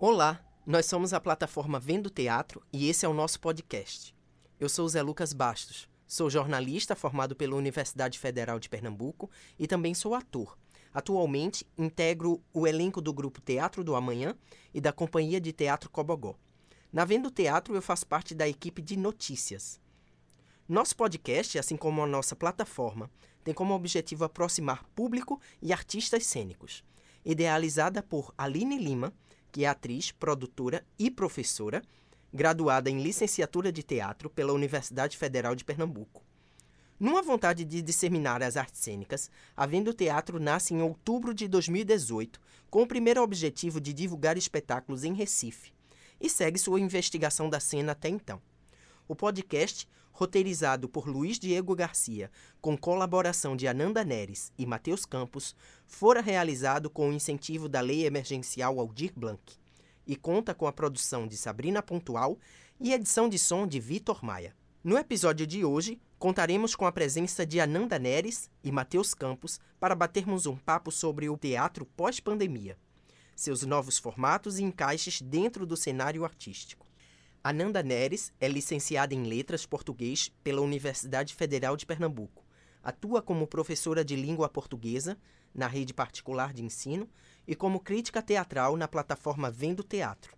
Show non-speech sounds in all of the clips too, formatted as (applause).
Olá, nós somos a plataforma Vendo Teatro e esse é o nosso podcast. Eu sou Zé Lucas Bastos, sou jornalista formado pela Universidade Federal de Pernambuco e também sou ator. Atualmente, integro o elenco do grupo Teatro do Amanhã e da Companhia de Teatro Cobogó. Na Vendo Teatro, eu faço parte da equipe de notícias. Nosso podcast, assim como a nossa plataforma, tem como objetivo aproximar público e artistas cênicos. Idealizada por Aline Lima, que é atriz, produtora e professora, graduada em licenciatura de teatro pela Universidade Federal de Pernambuco. Numa vontade de disseminar as artes cênicas, a Vendo Teatro nasce em outubro de 2018, com o primeiro objetivo de divulgar espetáculos em Recife, e segue sua investigação da cena até então. O podcast, roteirizado por Luiz Diego Garcia, com colaboração de Ananda Neres e Matheus Campos, fora realizado com o incentivo da Lei Emergencial Aldir Blanc e conta com a produção de Sabrina Pontual e edição de som de Vitor Maia. No episódio de hoje, contaremos com a presença de Ananda Neres e Matheus Campos para batermos um papo sobre o teatro pós-pandemia, seus novos formatos e encaixes dentro do cenário artístico. Ananda Neres é licenciada em Letras Português pela Universidade Federal de Pernambuco. Atua como professora de língua portuguesa na rede particular de ensino e como crítica teatral na plataforma Vendo Teatro.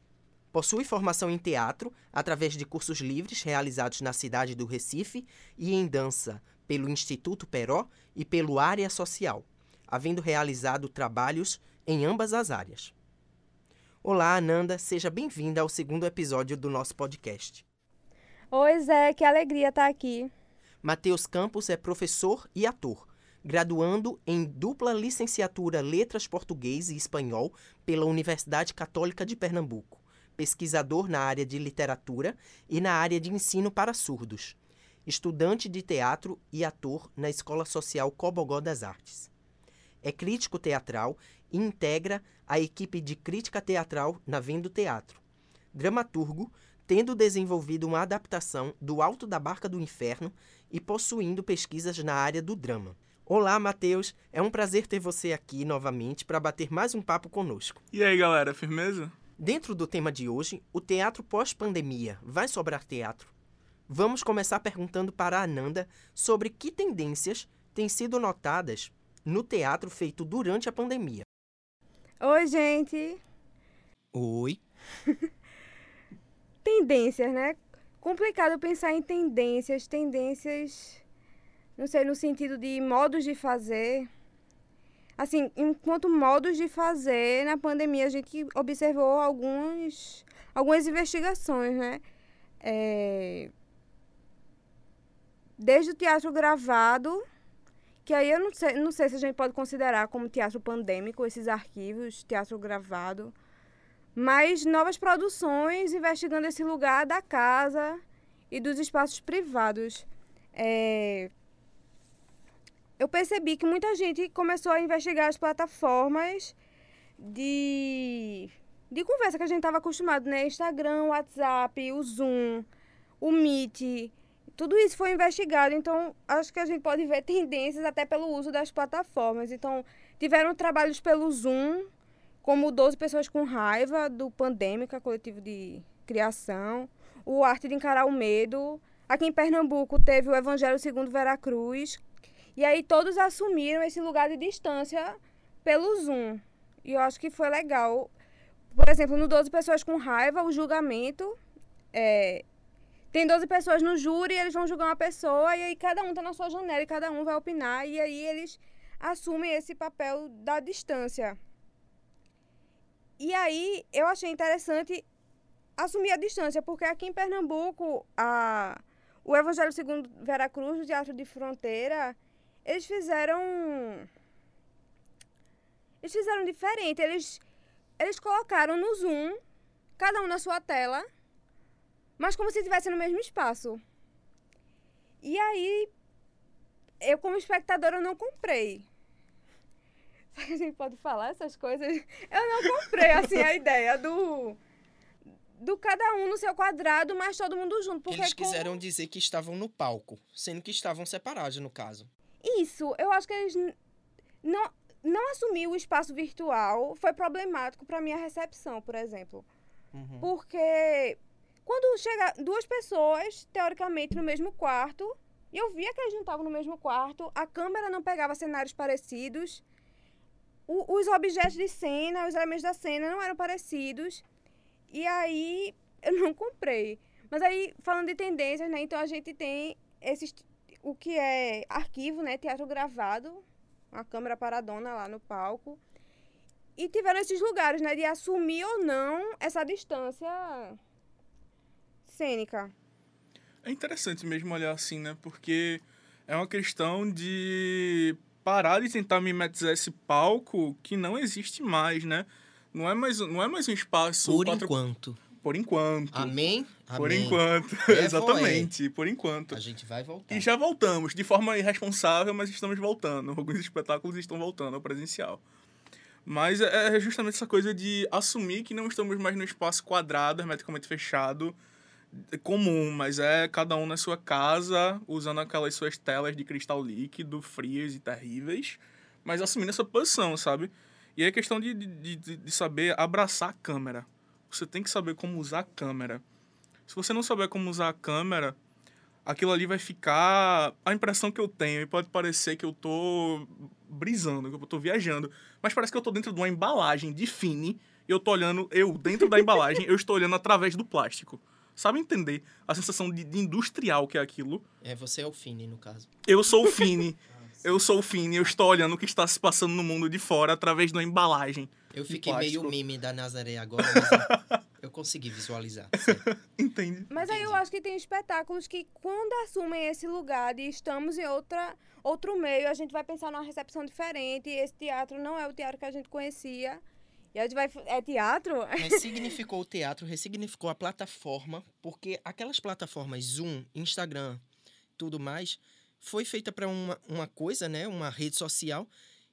Possui formação em teatro através de cursos livres realizados na cidade do Recife e em dança pelo Instituto Peró e pelo Área Social, havendo realizado trabalhos em ambas as áreas. Olá, Ananda, seja bem-vinda ao segundo episódio do nosso podcast. Oi, Zé, que alegria estar aqui. Matheus Campos é professor e ator, graduando em dupla licenciatura Letras Português e Espanhol pela Universidade Católica de Pernambuco pesquisador na área de literatura e na área de ensino para surdos, estudante de teatro e ator na Escola Social Cobogó das Artes. É crítico teatral e integra a equipe de crítica teatral na Vendo Teatro. Dramaturgo, tendo desenvolvido uma adaptação do Alto da Barca do Inferno e possuindo pesquisas na área do drama. Olá, Matheus. É um prazer ter você aqui novamente para bater mais um papo conosco. E aí, galera, firmeza? Dentro do tema de hoje, o teatro pós-pandemia vai sobrar teatro? Vamos começar perguntando para a Ananda sobre que tendências têm sido notadas no teatro feito durante a pandemia. Oi, gente. Oi. (laughs) tendências, né? Complicado pensar em tendências, tendências, não sei, no sentido de modos de fazer assim, enquanto modos de fazer, na pandemia a gente observou alguns, algumas investigações, né? É, desde o teatro gravado, que aí eu não sei, não sei se a gente pode considerar como teatro pandêmico, esses arquivos, teatro gravado, mas novas produções investigando esse lugar da casa e dos espaços privados. É, eu percebi que muita gente começou a investigar as plataformas de, de conversa que a gente estava acostumado, né? Instagram, WhatsApp, o Zoom, o Meet. Tudo isso foi investigado, então acho que a gente pode ver tendências até pelo uso das plataformas. Então, tiveram trabalhos pelo Zoom, como 12 Pessoas com Raiva, do Pandêmica, coletivo de criação, o Arte de Encarar o Medo. Aqui em Pernambuco teve o Evangelho segundo Veracruz, e aí todos assumiram esse lugar de distância pelo Zoom. E eu acho que foi legal. Por exemplo, no 12 Pessoas com Raiva, o julgamento. É, tem 12 pessoas no júri, eles vão julgar uma pessoa, e aí cada um tá na sua janela e cada um vai opinar, e aí eles assumem esse papel da distância. E aí eu achei interessante assumir a distância, porque aqui em Pernambuco, a, o Evangelho segundo Veracruz, o Teatro de Fronteira, eles fizeram. Eles fizeram diferente. Eles, eles colocaram no Zoom, cada um na sua tela, mas como se estivesse no mesmo espaço. E aí, eu como espectadora não comprei. (laughs) A gente pode falar essas coisas? Eu não comprei, assim, a ideia do do cada um no seu quadrado, mas todo mundo junto. Porque Eles como- quiseram dizer que estavam no palco, sendo que estavam separados, no caso. Isso, eu acho que eles não, não assumir o espaço virtual foi problemático para minha recepção, por exemplo. Uhum. Porque quando chega duas pessoas, teoricamente, no mesmo quarto, e eu via que eles não estavam no mesmo quarto, a câmera não pegava cenários parecidos, o- os objetos de cena, os elementos da cena não eram parecidos, e aí (laughs) eu não comprei. Mas aí, falando de tendências, né, então a gente tem esses, o que é arquivo, né, teatro gravado, uma câmera paradona lá no palco, e tiveram esses lugares, né, de assumir ou não essa distância cênica. É interessante mesmo olhar assim, né? Porque é uma questão de parar de tentar mimetizar esse palco que não existe mais, né? Não é mais, não é mais um espaço... Por quatro- enquanto. Por enquanto. Amém? Por Amém. enquanto. É, (laughs) Exatamente, por enquanto. A gente vai voltar. E já voltamos, de forma irresponsável, mas estamos voltando. Alguns espetáculos estão voltando ao presencial. Mas é é justamente essa coisa de assumir que não estamos mais no espaço quadrado, hermeticamente fechado, comum, mas é cada um na sua casa, usando aquelas suas telas de cristal líquido, frias e terríveis, mas assumindo essa posição, sabe? E é questão de, de, de, saber abraçar a câmera. Você tem que saber como usar a câmera. Se você não souber como usar a câmera, aquilo ali vai ficar a impressão que eu tenho e pode parecer que eu tô brisando, que eu tô viajando, mas parece que eu tô dentro de uma embalagem de fine e eu tô olhando eu dentro da embalagem, eu estou olhando através do plástico. Sabe entender a sensação de, de industrial que é aquilo? É, você é o Fini, no caso. Eu sou o fine. (laughs) Eu sou o Fini, eu estou olhando o que está se passando no mundo de fora através de uma embalagem. Eu fiquei meio meme da Nazaré agora, mas eu- (laughs) consegui visualizar. Entende? Mas aí eu acho que tem espetáculos que, quando assumem esse lugar de estamos em outra, outro meio, a gente vai pensar numa recepção diferente. E esse teatro não é o teatro que a gente conhecia. E a gente vai. É teatro? Ressignificou o teatro, ressignificou a plataforma, porque aquelas plataformas Zoom, Instagram, tudo mais, foi feita para uma, uma coisa, né? Uma rede social.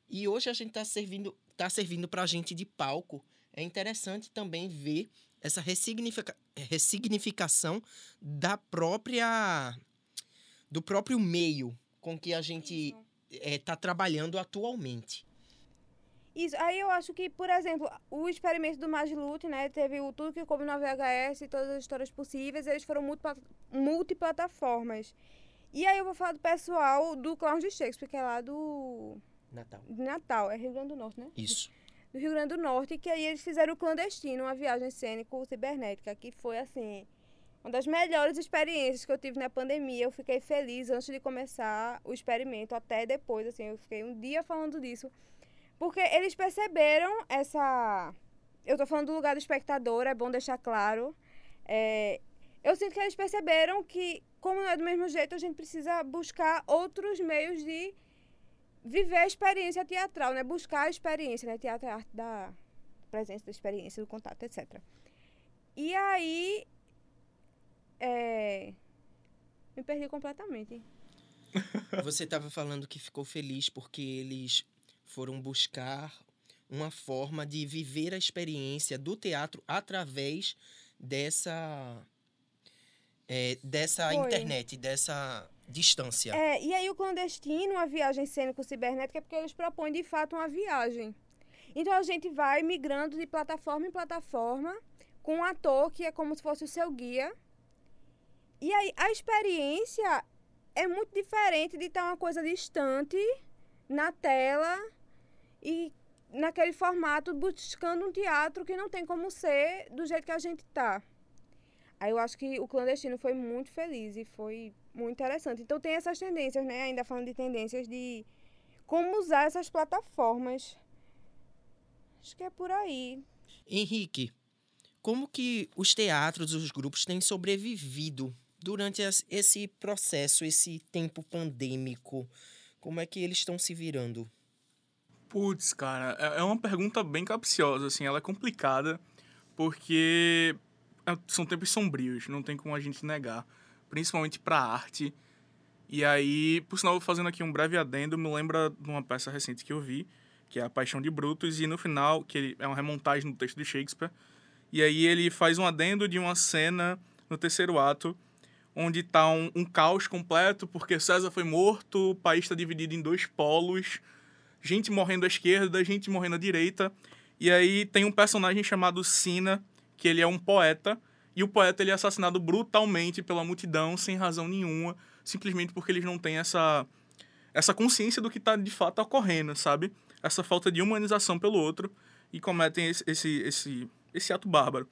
E hoje a gente está servindo, tá servindo para a gente de palco. É interessante também ver essa ressignifica, ressignificação da própria do próprio meio com que a gente está trabalhando atualmente. Isso. Aí eu acho que, por exemplo, o experimento do Magilute, né? Teve o Tudo que Coube no VHS e todas as histórias possíveis. Eles foram multipla- multiplataformas. E aí eu vou falar do pessoal do Clowns de Shakespeare, que é lá do Natal. de Natal. É Rio Grande do Norte, né? Isso. (laughs) do Rio Grande do Norte, que aí eles fizeram o clandestino, uma viagem cênico-cibernética, que foi, assim, uma das melhores experiências que eu tive na pandemia. Eu fiquei feliz antes de começar o experimento, até depois, assim, eu fiquei um dia falando disso, porque eles perceberam essa... Eu tô falando do lugar do espectador, é bom deixar claro. É, Eu sinto que eles perceberam que, como não é do mesmo jeito, a gente precisa buscar outros meios de viver a experiência teatral, né? Buscar a experiência, né? Teatro é arte da presença, da experiência, do contato, etc. E aí. É... Me perdi completamente. Você estava falando que ficou feliz porque eles foram buscar uma forma de viver a experiência do teatro através dessa é, dessa Foi. internet, dessa distância. É, e aí o clandestino, a viagem cênico-cibernética, é porque eles propõem de fato uma viagem. Então a gente vai migrando de plataforma em plataforma com um ator que é como se fosse o seu guia. E aí a experiência é muito diferente de estar uma coisa distante na tela e naquele formato buscando um teatro que não tem como ser do jeito que a gente tá. Aí eu acho que o clandestino foi muito feliz e foi muito interessante. Então tem essas tendências, né? Ainda falando de tendências de como usar essas plataformas. Acho que é por aí. Henrique, como que os teatros, os grupos têm sobrevivido durante esse processo, esse tempo pandêmico? Como é que eles estão se virando? Putz, cara, é é uma pergunta bem capciosa, assim, ela é complicada, porque é- são tempos sombrios, não tem como a gente negar, principalmente pra arte. E aí, por sinal, fazendo aqui um breve adendo, me lembra de uma peça recente que eu vi, que é A Paixão de Brutus, e no final, que ele é uma remontagem do texto de Shakespeare, E aí ele faz um adendo de uma cena no terceiro ato, onde tá um, um caos completo, porque César foi morto, o país está dividido em dois polos, gente morrendo à esquerda, gente morrendo à direita. E aí tem um personagem chamado Sina, que ele é um poeta, e o poeta ele é assassinado brutalmente pela multidão, sem razão nenhuma, simplesmente porque eles não têm essa, essa consciência do que está de fato ocorrendo, sabe? Essa falta de humanização pelo outro, e cometem esse, esse, esse, esse ato bárbaro.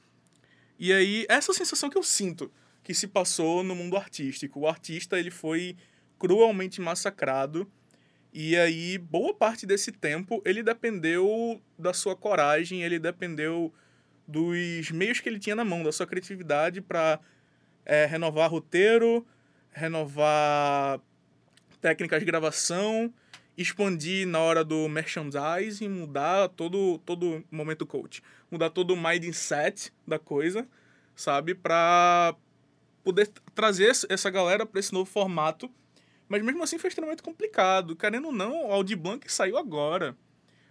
E aí, essa sensação que eu sinto que se passou no mundo artístico. O artista ele foi cruelmente massacrado e aí, boa parte desse tempo, ele dependeu da sua coragem, ele dependeu dos meios que ele tinha na mão, da sua criatividade para é, renovar roteiro, renovar técnicas de gravação, expandir na hora do merchandising, mudar todo todo momento coach, mudar todo o mindset da coisa, sabe, para poder trazer essa galera para esse novo formato mas mesmo assim foi extremamente complicado. Querendo ou não, o Blanc saiu agora.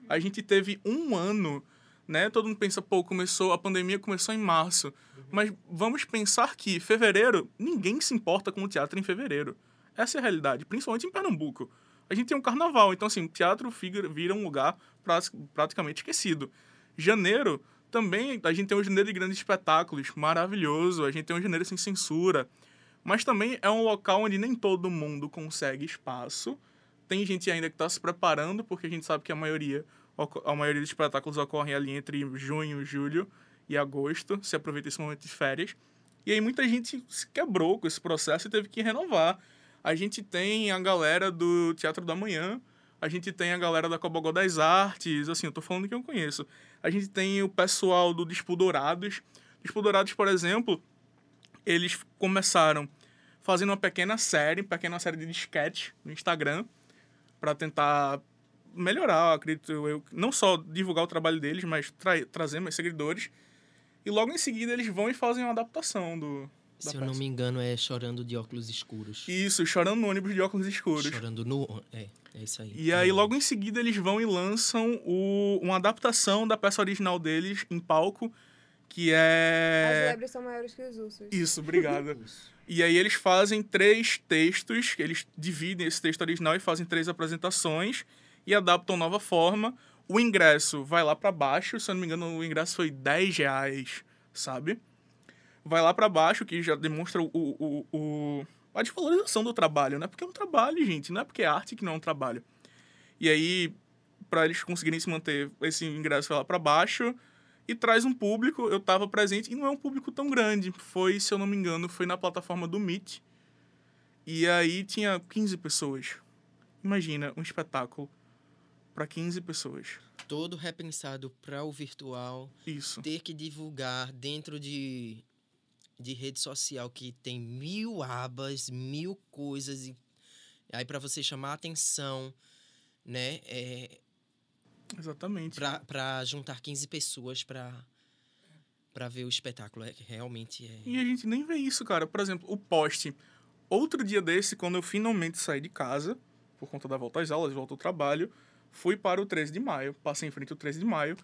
A gente teve um ano, né? Todo mundo pensa, pô, começou, a pandemia começou em março. Mas vamos pensar que fevereiro, ninguém se importa com o teatro em fevereiro. Essa é a realidade, principalmente em Pernambuco. A gente tem um carnaval, então assim, o teatro vira um lugar praticamente esquecido. Janeiro, também, a gente tem um janeiro de grandes espetáculos, maravilhoso. A gente tem um janeiro sem censura. Mas também é um local onde nem todo mundo consegue espaço. Tem gente ainda que está se preparando, porque a gente sabe que a maioria, a maioria dos espetáculos ocorrem ali entre junho, julho e agosto. Se aproveita esse momento de férias. E aí muita gente se quebrou com esse processo e teve que renovar. A gente tem a galera do Teatro da Manhã, a gente tem a galera da Cobogó das Artes, assim, eu tô falando que eu conheço. A gente tem o pessoal do. Dispo Dourados, por exemplo, eles começaram fazendo uma pequena série, pequena série de sketch no Instagram, para tentar melhorar, acredito eu, não só divulgar o trabalho deles, mas tra trazer mais seguidores. E logo em seguida eles vão e fazem uma adaptação do. Se eu peça. não me engano, é Chorando de Óculos Escuros. Isso, Chorando no ônibus de óculos escuros. Chorando no. É, é isso aí. E aí, logo em seguida, eles vão e lançam o, uma adaptação da peça original deles em palco que é... As lebres são maiores que os ursos. Isso, obrigada. (laughs) e aí eles fazem três textos, eles dividem esse texto original e fazem três apresentações e adaptam nova forma. O ingresso vai lá para baixo, se eu não me engano, o ingresso foi 10 reais, sabe? Vai lá para baixo, que já demonstra o, o, o, a desvalorização do trabalho, né? Porque é um trabalho, gente, não é porque é arte que não é um trabalho. E aí, para eles conseguirem se manter, esse ingresso vai lá para baixo e traz um público. Eu estava presente e não é um público tão grande. Foi, se eu não me engano, foi na plataforma do Meet. E aí tinha 15 pessoas. Imagina um espetáculo para 15 pessoas. Todo repensado para o virtual. Isso. Ter que divulgar dentro de, de rede social que tem mil abas, mil coisas. E aí para você chamar a atenção, né? É, Exatamente. Para juntar 15 pessoas para para ver o espetáculo. É, realmente é. E a gente nem vê isso, cara. Por exemplo, o poste. Outro dia desse, quando eu finalmente saí de casa, por conta da volta às aulas, volta ao trabalho, fui para o 13 de maio. Passei em frente ao 13 de maio.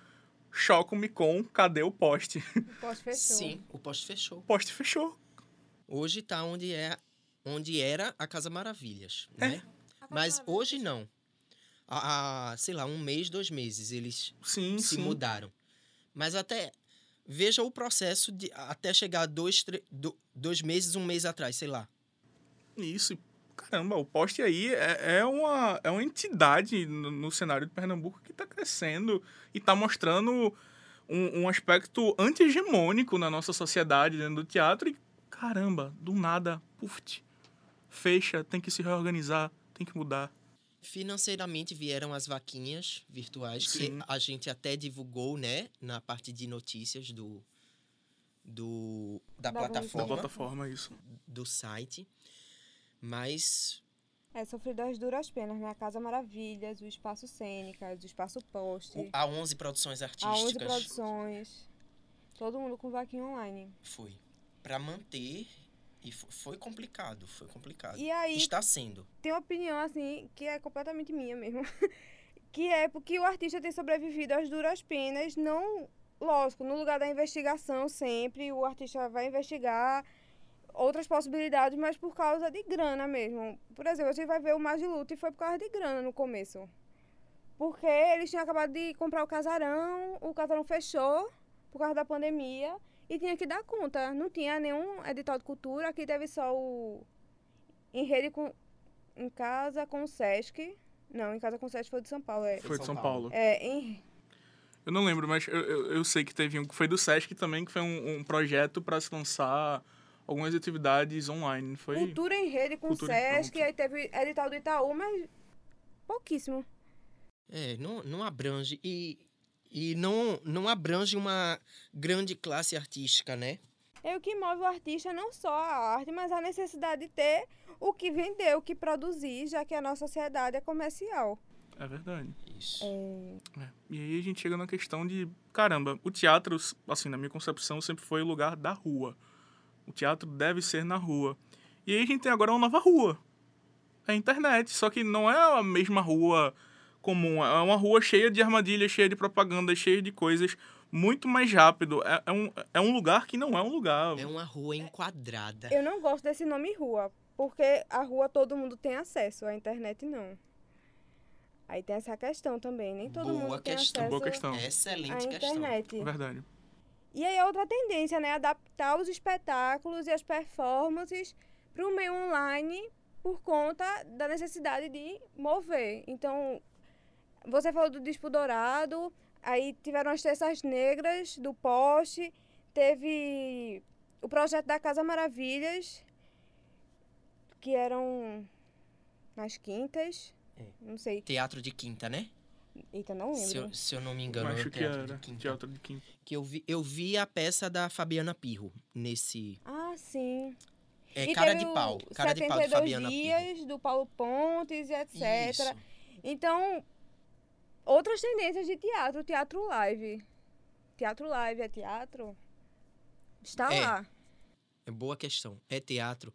Choco-me com cadê o poste? O poste fechou. Sim, o poste fechou. O poste fechou. Hoje tá onde é onde era a Casa Maravilhas, é. né? Mas hoje não há, sei lá, um mês, dois meses, eles sim, se sim. mudaram. Mas até. Veja o processo de até chegar dois, dois meses, um mês atrás, sei lá. Isso, caramba, o poste aí é, é, uma, é uma entidade no, no cenário de Pernambuco que está crescendo e está mostrando um, um aspecto anti-hegemônico na nossa sociedade dentro do teatro e, caramba, do nada, puf, fecha, tem que se reorganizar, tem que mudar. Financeiramente vieram as vaquinhas virtuais, Sim. que a gente até divulgou, né, na parte de notícias do, do da, da plataforma. Da plataforma, isso. Do site. Mas. É, sofri das duras penas, né? A Casa Maravilhas, o Espaço Cênicas, o Espaço Poste. O, a 11 produções artísticas. A 11 produções. Todo mundo com vaquinha online. Foi. Para manter e foi complicado, foi complicado. E aí, Está sendo. Tem uma opinião, assim, que é completamente minha mesmo. (laughs) que é porque o artista tem sobrevivido às duras penas, não lógico, no lugar da investigação sempre, o artista vai investigar outras possibilidades, mas por causa de grana mesmo. Por exemplo, a gente vai ver o Magiluto e foi por causa de grana no começo. Porque eles tinham acabado de comprar o casarão, o casarão fechou por causa da pandemia e tinha que dar conta. Não tinha nenhum edital de cultura, aqui teve só o em rede com em casa com o Sesc. Não, em casa com o Sesc foi de São Paulo, é. Foi de São Paulo. É, em Eu não lembro, mas eu, eu, eu sei que teve um que foi do Sesc também, que foi um, um projeto para se lançar algumas atividades online. Foi Cultura em rede com o Sesc, pronto. aí teve edital do Itaú, mas pouquíssimo. É, não, não abrange. E, e não, não abrange uma grande classe artística, né? É o que move o artista não só a arte, mas a necessidade de ter o que vender, o que produzir, já que a nossa sociedade é comercial. É verdade. Isso. É. E aí a gente chega na questão de, caramba, o teatro, assim, na minha concepção, sempre foi o lugar da rua. O teatro deve ser na rua. E aí a gente tem agora uma nova rua. É a internet. Só que não é a mesma rua comum. É uma rua cheia de armadilhas, cheia de propaganda, cheia de coisas. Muito mais rápido. É, é um, é um lugar que não é um lugar. É uma rua enquadrada. Eu não gosto desse nome rua, porque a rua todo mundo tem acesso, a internet não. Aí tem essa questão também, nem todo Boa mundo tem questão. acesso Boa questão. Excelente à questão. internet. Verdade. E aí é outra tendência, né? Adaptar os espetáculos e as performances para o meio online por conta da necessidade de mover. Então, você falou do Dispo Dourado, aí tiveram as Terças Negras do Poste, teve o projeto da Casa Maravilhas, que eram nas quintas. É. Não sei. Teatro de quinta, né? Eita, não Se lembro. eu, se eu não me Eu engano, acho era que teatro era de quinta. teatro de quinta. Que eu vi, eu vi a peça da Fabiana Pirro nesse. Ah, sim. É e cara de pau. Cara de pau de 72 Fabiana Pirro. dias do Paulo Pontes e etc. Isso. Então, outras tendências de teatro, teatro live. Teatro live é teatro? Está É. lá. É boa questão. É teatro.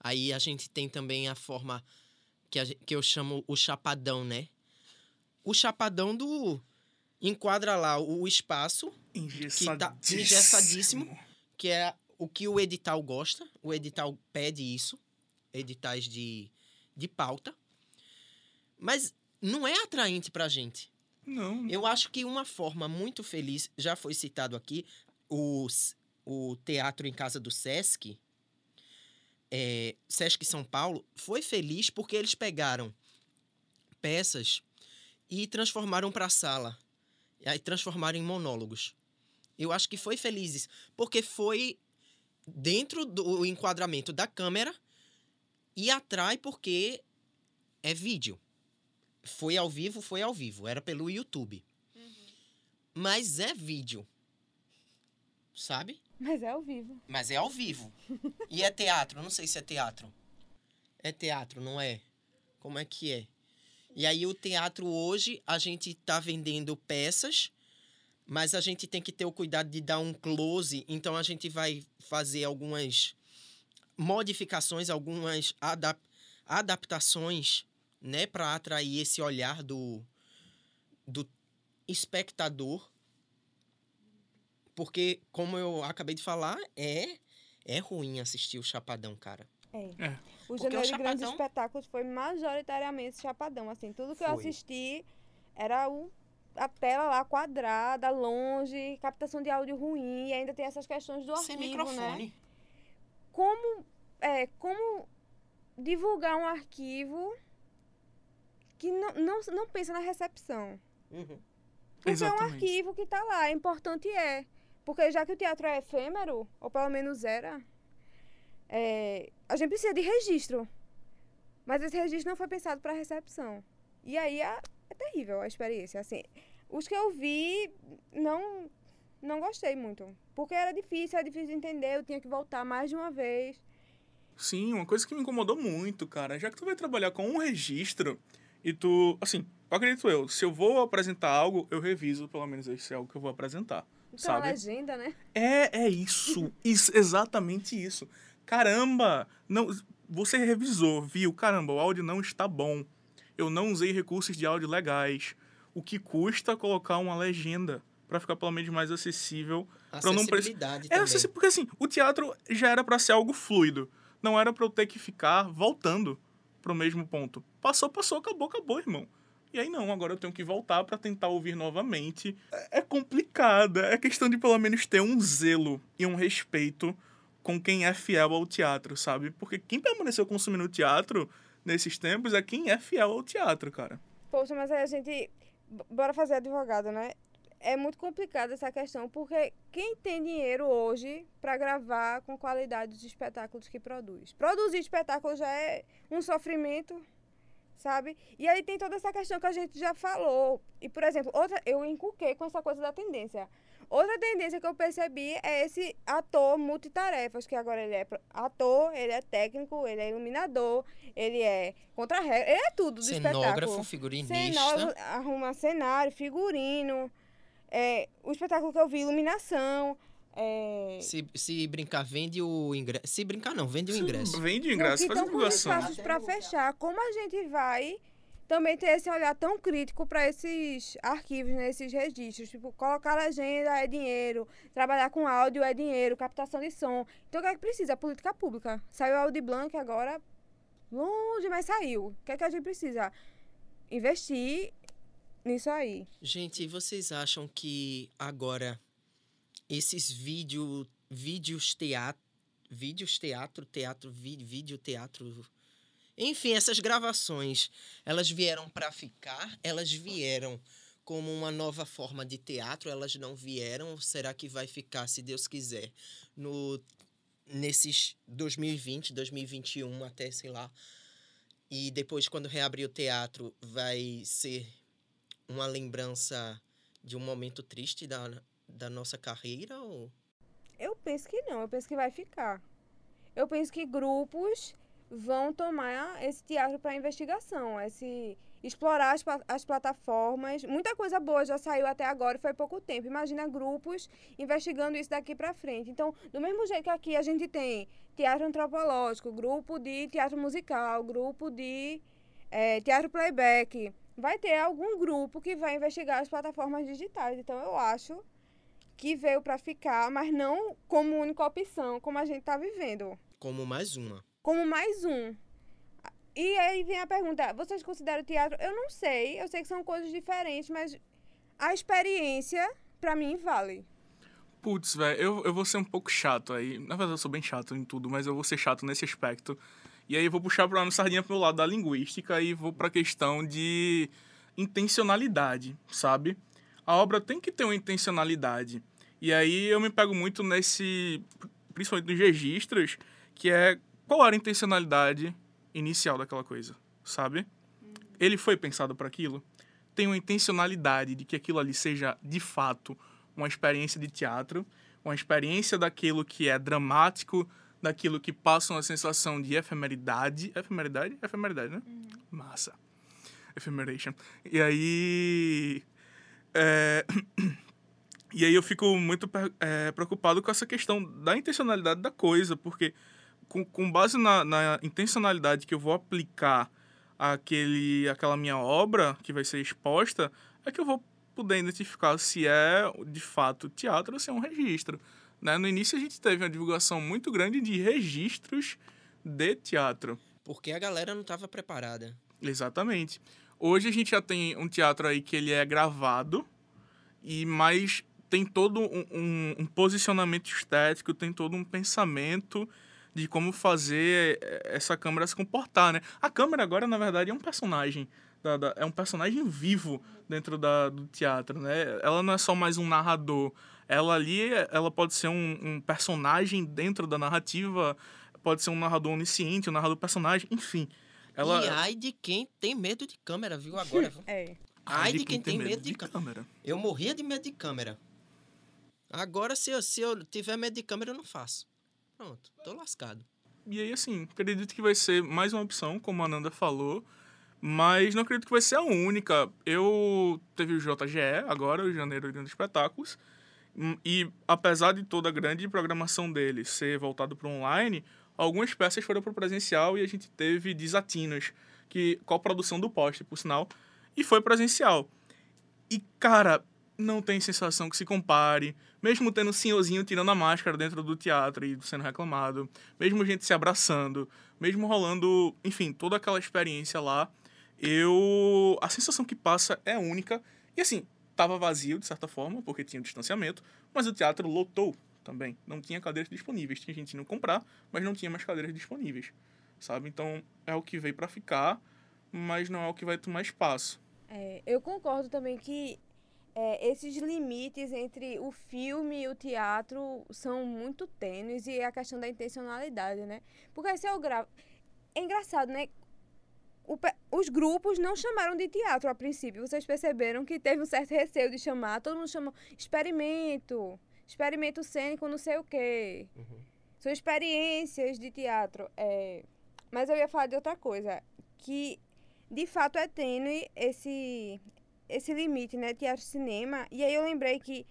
Aí a gente tem também a forma que, a que eu chamo o chapadão, né? O chapadão do. Enquadra lá o espaço, Engessadíssimo. engessadíssimo. que é o que o edital gosta. O edital pede isso. Editais de, de pauta. Mas não é atraente pra gente. Não. Eu acho que uma forma muito feliz, já foi citado aqui, o, S- o Teatro em Casa do Sesc, é, Sesc São Paulo, foi feliz porque eles pegaram peças e transformaram para sala. E aí transformaram em monólogos. Eu acho que foi feliz isso, porque foi dentro do enquadramento da câmera e atrai porque é vídeo. Foi ao vivo, foi ao vivo. Era pelo YouTube. Mas é vídeo. Sabe? Mas é ao vivo. Mas é ao vivo. E é teatro. Não sei se é teatro. É teatro, não é? Como é que é? E aí o teatro hoje, a gente tá vendendo peças, mas a gente tem que ter o cuidado de dar um close. Então a gente vai fazer algumas modificações, algumas adap adaptações, né, para atrair esse olhar do do espectador. Porque como eu acabei de falar, é é ruim assistir o Chapadão, cara. É. É. O Porque Janeiro o Grandes Chapadão- Espetáculos foi majoritariamente chapadão, assim. Tudo que eu Foi. assisti era o, a tela lá quadrada, longe, captação de áudio ruim, e ainda tem essas questões do Sem arquivo, né? microfone. Como, é, como divulgar um arquivo que não, não, não pensa na recepção? Uhum. Porque é um Exatamente. arquivo que tá lá, é importante é. Porque já que o teatro é efêmero, ou pelo menos era, é, a gente precisa de registro. Mas esse registro não foi pensado para recepção. E aí é, é terrível a experiência. Assim, os que eu vi, não, não gostei muito. Porque era difícil, era difícil de entender, eu tinha que voltar mais de uma vez. Sim, uma coisa que me incomodou muito, cara, já que tu vai trabalhar com um registro e tu, assim, acredito eu, se eu vou apresentar algo, eu reviso pelo menos esse é algo que eu vou apresentar, Então a sabe? legenda, né? É, é isso, (laughs) isso, exatamente isso. Caramba, não, você revisou, viu? Caramba, o áudio não está bom. Eu não usei recursos de áudio legais. O que custa colocar uma legenda? para ficar pelo menos mais acessível. Pra não preci- Acessibilidade É, também. acessi- porque assim, o teatro já era pra ser algo fluido. Não era pra eu ter que ficar voltando pro mesmo ponto. Passou, passou, acabou, acabou, irmão. E aí não, agora eu tenho que voltar pra tentar ouvir novamente. É é complicado, é questão de pelo menos ter um zelo e um respeito com quem é fiel ao teatro, sabe? Porque quem permaneceu consumindo teatro nesses tempos é quem é fiel ao teatro, cara. Poxa, mas aí a gente. Bora fazer advogado, né? É muito complicado essa questão, porque quem tem dinheiro hoje para gravar com qualidade dos espetáculos que produz? Produzir espetáculo já é um sofrimento, sabe? E aí tem toda essa questão que a gente já falou. E, por exemplo, outra, eu encuquei com essa coisa da tendência. Outra tendência que eu percebi é esse ator multitarefas, que agora ele é ator, ele é técnico, ele é iluminador, ele é contra-regra, ele é tudo do Cenógrafo, espetáculo. figurinista. Cenógrafo, arruma cenário, figurino, é, o espetáculo que eu vi, iluminação, é, Se, se brincar, vende o ingresso. Se brincar, não, vende o ingresso. Vende o ingresso, faz estão com os divulgação. espaços para fechar. Como a gente vai também ter esse olhar tão crítico para esses arquivos, né, esses registros? Tipo, colocar legenda é dinheiro, trabalhar com áudio é dinheiro, captação de som. Então, o que é que precisa? Política pública. Saiu a Audi Blanc agora, longe, mas saiu. O que é que a gente precisa? Investir nisso aí. Gente, vocês acham que agora esses vídeo, vídeos teatro, vídeos teatro, teatro, vídeo teatro, enfim, essas gravações, elas vieram para ficar? Elas vieram como uma nova forma de teatro? Elas não vieram? Será que vai ficar, se Deus quiser, no nesses 2020, 2021 até sei lá? E depois quando reabrir o teatro vai ser uma lembrança de um momento triste da, da nossa carreira? Ou... Eu penso que não, eu penso que vai ficar. Eu penso que grupos vão tomar esse teatro para investigação, esse explorar as, as plataformas. Muita coisa boa já saiu até agora foi pouco tempo. Imagina grupos investigando isso daqui para frente. Então, do mesmo jeito que aqui a gente tem teatro antropológico, grupo de teatro musical, grupo de eh, teatro playback, vai ter algum grupo que vai investigar as plataformas digitais. Então, eu acho que veio para ficar, mas não como única opção, como a gente está vivendo. Como mais uma. Como mais um. E aí vem a pergunta: vocês consideram o teatro? Eu não sei, eu sei que são coisas diferentes, mas a experiência, para mim, vale. Putz, velho, eu, eu vou ser um pouco chato aí. Na verdade, eu sou bem chato em tudo, mas eu vou ser chato nesse aspecto. E aí eu vou puxar pra sardinha pro lado da linguística e vou pra questão de intencionalidade, sabe? A obra tem que ter uma intencionalidade. E aí eu me pego muito nesse, principalmente nos registros, que é qual era a intencionalidade inicial daquela coisa, sabe? Ele foi pensado para aquilo? Tem uma intencionalidade de que aquilo ali seja de fato uma experiência de teatro, uma experiência daquilo que é dramático, daquilo que passa uma sensação de efemeridade. Efemeridade? Efemeridade, né? Massa. Ephemeration. E aí. é, (coughs) E aí eu fico muito é, preocupado com essa questão da intencionalidade da coisa, porque com, com base na, na intencionalidade que eu vou aplicar aquele, aquela minha obra que vai ser exposta, é que eu vou poder identificar se é de fato teatro ou se é um registro. Né? No início a gente teve uma divulgação muito grande de registros de teatro. Porque a galera não estava preparada. Exatamente. Hoje a gente já tem um teatro aí que ele é gravado, e mas tem todo um, um- um posicionamento estético, tem todo um pensamento de como fazer eh, essa câmera se comportar, né? A câmera agora, na verdade, é um personagem. da- da- é um personagem vivo dentro da, do teatro, né? Ela não é só mais um narrador. Ela ali, ela pode ser um, um personagem dentro da narrativa, pode ser um narrador onisciente, um narrador personagem, enfim. Ela, E ai de quem tem medo de câmera, viu? Agora. viu? (laughs) É. ai de quem tem medo de câmera. câmera. Eu morria de medo de câmera. Agora, se eu, se eu tiver medo de câmera, eu não faço. Pronto, tô lascado. E aí, assim, acredito que vai ser mais uma opção, como a Nanda falou, mas não acredito que vai ser a única. Eu teve o JGE agora, o Janeiro de Espetáculos, e apesar de toda a grande programação dele ser voltado para online, algumas peças foram para o presencial e a gente teve desatinos, que, produção do poste, por sinal, e foi presencial. E, cara, não tem sensação que se compare, mesmo tendo um senhorzinho tirando a máscara dentro do teatro e sendo reclamado, mesmo gente se abraçando, mesmo rolando, enfim, toda aquela experiência lá, eu a sensação que passa é única. E assim, tava vazio de certa forma, porque tinha distanciamento, mas o teatro lotou também. Não tinha cadeiras disponíveis, tinha gente indo comprar, mas não tinha mais cadeiras disponíveis, sabe? Então, é o que veio para ficar, mas não é o que vai tomar espaço. É, eu concordo também que é, esses limites entre o filme e o teatro são muito tênues e a questão da intencionalidade, né? Porque se eu gravo. É engraçado, né? O, os grupos não chamaram de teatro a princípio. Vocês perceberam que teve um certo receio de chamar. Todo mundo chamou experimento, experimento cênico, não sei o quê. Uhum. São experiências de teatro. É... Mas eu ia falar de outra coisa. Que de fato é tênue esse, esse limite, né? Teatro-cinema. E aí eu lembrei que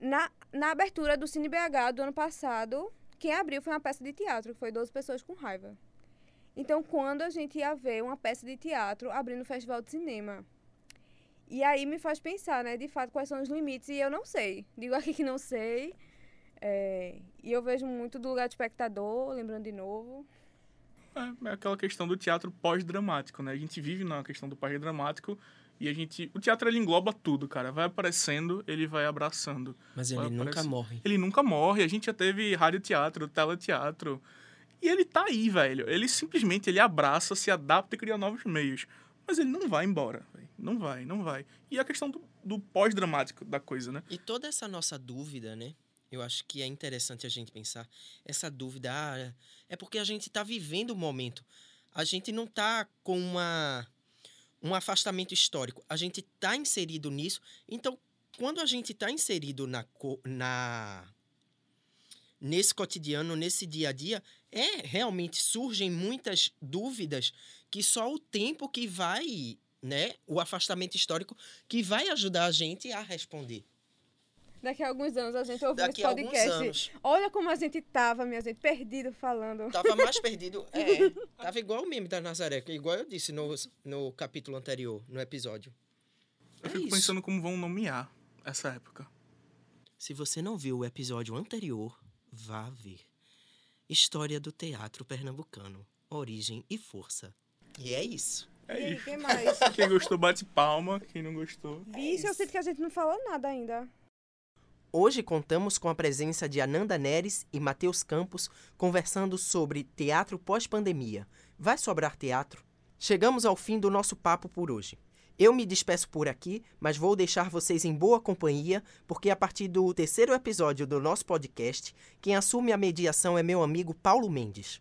na, na abertura do Cine BH do ano passado, quem abriu foi uma peça de teatro, que foi 12 pessoas com raiva. Então, quando a gente ia ver uma peça de teatro abrindo o festival de cinema. E aí me faz pensar, né, de fato, quais são os limites. E eu não sei. (laughs) Digo aqui que não sei. É, e eu vejo muito do lugar de espectador, lembrando de novo. É, é aquela questão do teatro pós-dramático, né? A gente vive na questão do pós-dramático e a gente. O teatro ele engloba tudo, cara. Vai aparecendo, ele vai abraçando. Mas ele nunca morre. Ele nunca morre. A gente já teve radioteatro, teleteatro. E ele tá aí, velho. Ele simplesmente ele abraça, se adapta e cria novos meios. Mas ele não vai embora. Véio. Não vai, não vai. E a questão do, do pós-dramático da coisa, né? E toda essa nossa dúvida, né? Eu acho que é interessante a gente pensar. Essa dúvida ah, é porque a gente está vivendo o momento. A gente não está com uma, um afastamento histórico. A gente está inserido nisso. Então, quando a gente está inserido na, na nesse cotidiano, nesse dia a dia, é realmente surgem muitas dúvidas que só o tempo que vai, né, o afastamento histórico que vai ajudar a gente a responder. Daqui a alguns anos a gente ouviu esse podcast. Olha como a gente tava, minha gente, perdido falando. Tava mais (laughs) perdido. É, tava igual o meme da Nazaré, igual eu disse no, no capítulo anterior, no episódio. Eu é fico isso. pensando como vão nomear essa época. Se você não viu o episódio anterior, vá ver. História do teatro pernambucano, origem e força. E é isso. É e isso. Quem mais? (laughs) Quem gostou bate palma, quem não gostou. Vixe, é eu sinto que a gente não falou nada ainda. Hoje contamos com a presença de Ananda Neres e Matheus Campos conversando sobre teatro pós-pandemia. Vai sobrar teatro? Chegamos ao fim do nosso papo por hoje. Eu me despeço por aqui, mas vou deixar vocês em boa companhia, porque a partir do terceiro episódio do nosso podcast, quem assume a mediação é meu amigo Paulo Mendes.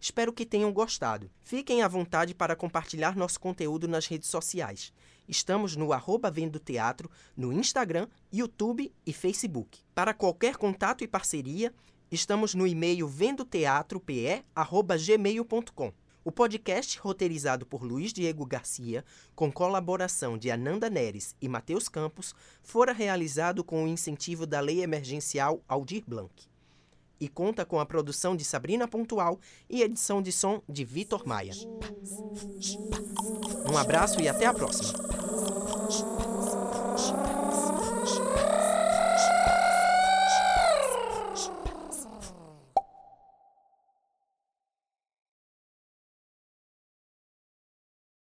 Espero que tenham gostado. Fiquem à vontade para compartilhar nosso conteúdo nas redes sociais. Estamos no arroba Vendo Teatro, no Instagram, YouTube e Facebook. Para qualquer contato e parceria, estamos no e-mail vendoteatrope.gmail.com. O podcast, roteirizado por Luiz Diego Garcia, com colaboração de Ananda Neres e Matheus Campos, fora realizado com o incentivo da Lei Emergencial Aldir Blanc. E conta com a produção de Sabrina Pontual e edição de som de Vitor Maia. Um abraço e até a próxima!